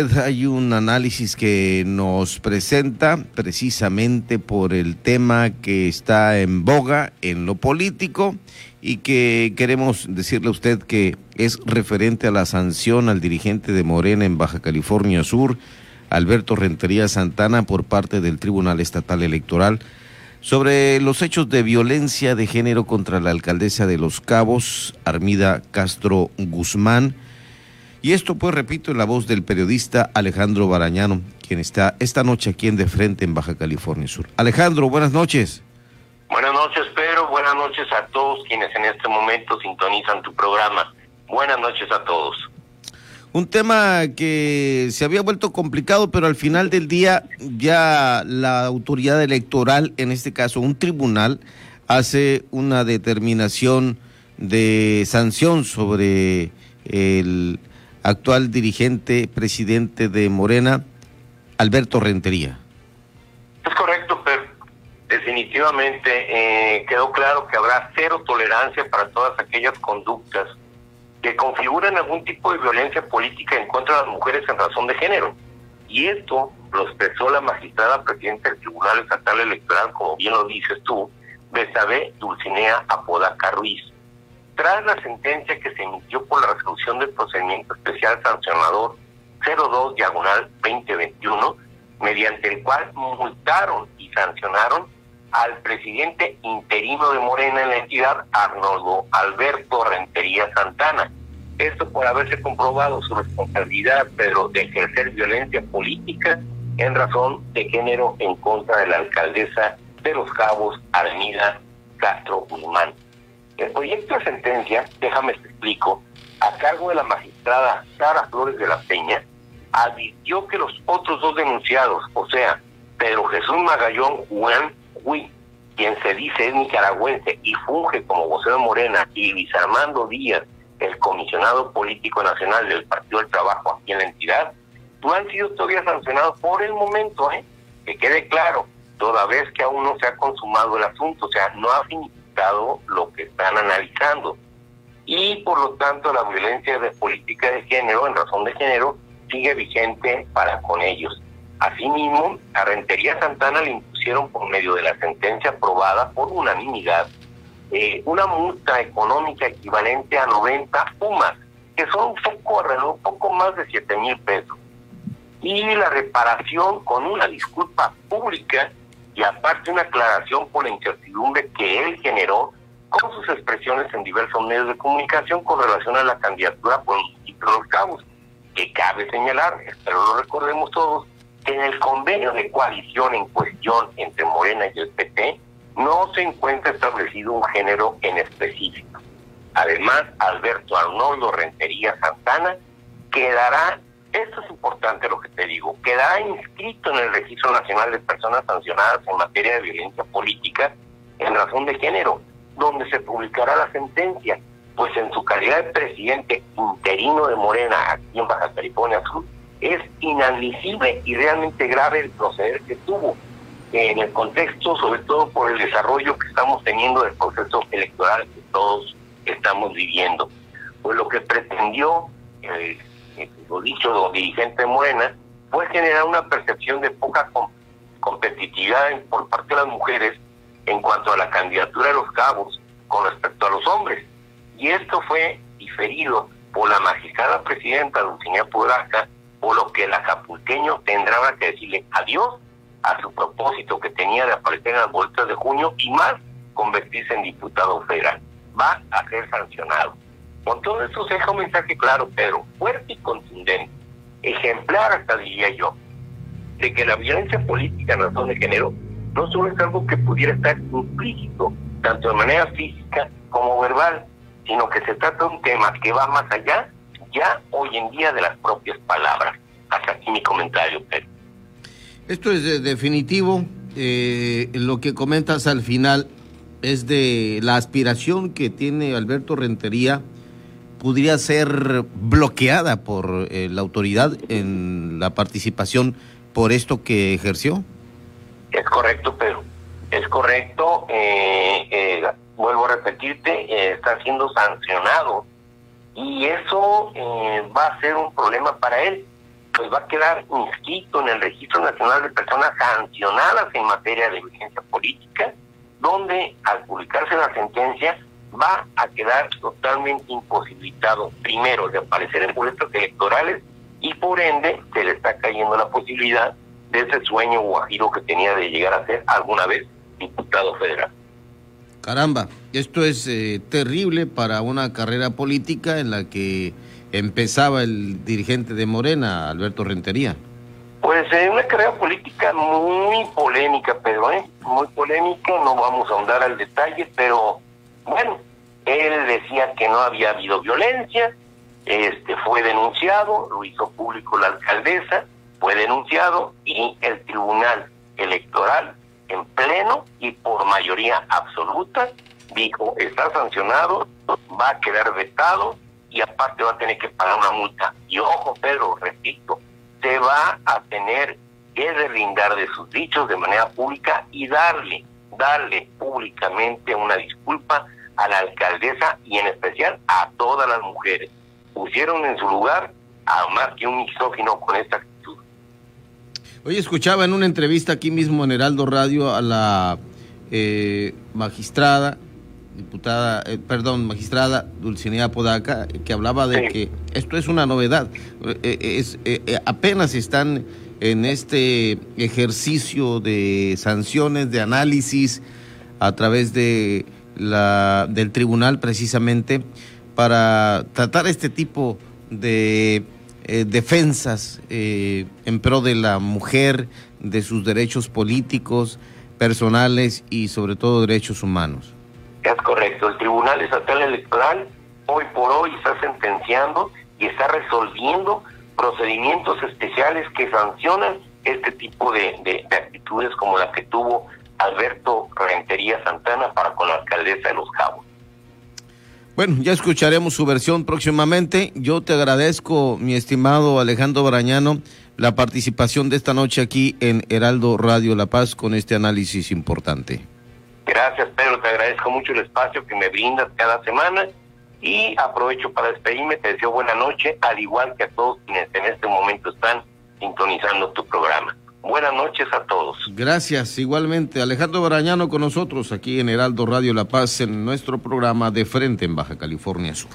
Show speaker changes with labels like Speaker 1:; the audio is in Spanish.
Speaker 1: Hay un análisis que nos presenta precisamente por el tema que está en boga en lo político y que queremos decirle a usted que es referente a la sanción al dirigente de Morena en Baja California Sur, Alberto Rentería Santana, por parte del Tribunal Estatal Electoral sobre los hechos de violencia de género contra la alcaldesa de Los Cabos, Armida Castro Guzmán y esto, pues, repito, en la voz del periodista Alejandro Barañano, quien está esta noche aquí en De Frente en Baja California Sur. Alejandro, buenas noches.
Speaker 2: Buenas noches, Pedro. Buenas noches a todos quienes en este momento sintonizan tu programa. Buenas noches a todos.
Speaker 1: Un tema que se había vuelto complicado, pero al final del día ya la autoridad electoral, en este caso un tribunal, hace una determinación de sanción sobre el actual dirigente, presidente de Morena, Alberto Rentería.
Speaker 2: Es correcto, pero definitivamente eh, quedó claro que habrá cero tolerancia para todas aquellas conductas que configuran algún tipo de violencia política en contra de las mujeres en razón de género. Y esto lo expresó la magistrada presidenta del Tribunal Estatal Electoral, como bien lo dices tú, Besabe Dulcinea Apodaca Ruiz tras la sentencia que se emitió por la resolución del procedimiento especial sancionador 02 diagonal 2021, mediante el cual multaron y sancionaron al presidente interino de Morena en la entidad, Arnoldo Alberto Rentería Santana. Esto por haberse comprobado su responsabilidad, pero de ejercer violencia política en razón de género en contra de la alcaldesa de Los Cabos, Avenida Castro Guzmán. El proyecto de sentencia, déjame te explico, a cargo de la magistrada Sara Flores de la Peña, advirtió que los otros dos denunciados, o sea, Pedro Jesús Magallón Juan Hui, quien se dice es nicaragüense y funge como vocero Morena, y Luis Armando Díaz, el comisionado político nacional del Partido del Trabajo aquí en la entidad, no han sido todavía sancionados por el momento, ¿eh? que quede claro, toda vez que aún no se ha consumado el asunto, o sea, no ha finiquitado lo que están analizando. Y por lo tanto la violencia de política de género, en razón de género, sigue vigente para con ellos. Asimismo, a Rentería Santana le impusieron por medio de la sentencia aprobada por unanimidad eh, una multa económica equivalente a 90 pumas, que son un poco alrededor, un poco más de 7 mil pesos. Y la reparación con una disculpa pública y aparte una aclaración por la incertidumbre que él generó con sus expresiones en diversos medios de comunicación con relación a la candidatura por el de Los Cabos, que cabe señalar, espero lo recordemos todos, que en el convenio de coalición en cuestión entre Morena y el PT no se encuentra establecido un género en específico. Además, Alberto Arnoldo Rentería Santana quedará esto es importante lo que te digo. Quedará inscrito en el Registro Nacional de Personas Sancionadas en materia de violencia política en razón de género, donde se publicará la sentencia, pues en su calidad de presidente interino de Morena aquí en Baja California Sur, es inadmisible y realmente grave el proceder que tuvo en el contexto, sobre todo por el desarrollo que estamos teniendo del proceso electoral que todos estamos viviendo. Pues lo que pretendió eh, lo dicho dirigente Morena, puede generar una percepción de poca competitividad por parte de las mujeres en cuanto a la candidatura de los cabos con respecto a los hombres. Y esto fue diferido por la magistrada presidenta Dulcinea Podaca, por lo que el acapulqueño tendrá que decirle adiós a su propósito que tenía de aparecer en las vueltas de junio y más convertirse en diputado federal. Va a ser sancionado. Con todo eso se deja un mensaje claro, pero fuerte y contundente, ejemplar hasta diría yo, de que la violencia política en razón de género no solo es algo que pudiera estar implícito, tanto de manera física como verbal, sino que se trata de un tema que va más allá ya hoy en día de las propias palabras. Hasta aquí mi comentario, Pedro.
Speaker 1: Esto es definitivo. Eh, lo que comentas al final es de la aspiración que tiene Alberto Rentería podría ser bloqueada por eh, la autoridad en la participación por esto que ejerció?
Speaker 2: Es correcto, Pedro. Es correcto. Eh, eh, vuelvo a repetirte, está siendo sancionado y eso va a ser un problema para él, pues va a quedar inscrito en el Registro Nacional de Personas Sancionadas en materia de violencia política, donde al publicarse la sentencia va a quedar totalmente imposibilitado, primero, de aparecer en boletos electorales y por ende se le está cayendo la posibilidad de ese sueño guajiro que tenía de llegar a ser alguna vez diputado federal.
Speaker 1: Caramba, esto es eh, terrible para una carrera política en la que empezaba el dirigente de Morena, Alberto Rentería.
Speaker 2: Pues eh, una carrera política muy polémica, pero ¿eh? muy polémica, no vamos a ahondar al detalle, pero bueno, él decía que no había habido violencia, este fue denunciado, lo hizo público la alcaldesa, fue denunciado y el Tribunal Electoral en pleno y por mayoría absoluta dijo está sancionado, va a quedar vetado y aparte va a tener que pagar una multa. Y ojo, Pedro, repito, se va a tener que derrindar de sus dichos de manera pública y darle, darle públicamente una disculpa a la alcaldesa y en especial a todas las mujeres. Pusieron en su lugar a más que un misógino con esta.
Speaker 1: Hoy escuchaba en una entrevista aquí mismo en Heraldo Radio a la eh, magistrada, diputada, eh, perdón, magistrada Dulcinea Podaca, que hablaba de que esto es una novedad. Eh, es, apenas están en este ejercicio de sanciones, de análisis a través de la, del tribunal precisamente para tratar este tipo de eh, defensas eh, en pro de la mujer, de sus derechos políticos, personales y sobre todo derechos humanos.
Speaker 2: Es correcto, el Tribunal Estatal Electoral hoy por hoy está sentenciando y está resolviendo procedimientos especiales que sancionan este tipo de, de actitudes como la que tuvo Alberto Rentería Santana para con la alcaldesa de Los Cabos.
Speaker 1: Bueno, ya escucharemos su versión próximamente. Yo te agradezco, mi estimado Alejandro Barañano, la participación de esta noche aquí en Heraldo Radio La Paz con este análisis importante.
Speaker 2: Gracias, Pedro. Te agradezco mucho el espacio que me brindas cada semana y aprovecho para despedirme. Te deseo buena noche, al igual que a todos quienes en este momento están sintonizando tu programa. Buenas noches a todos.
Speaker 1: Gracias, igualmente. Alejandro Barañano con nosotros aquí en Heraldo Radio La Paz en nuestro programa de Frente en Baja California Sur.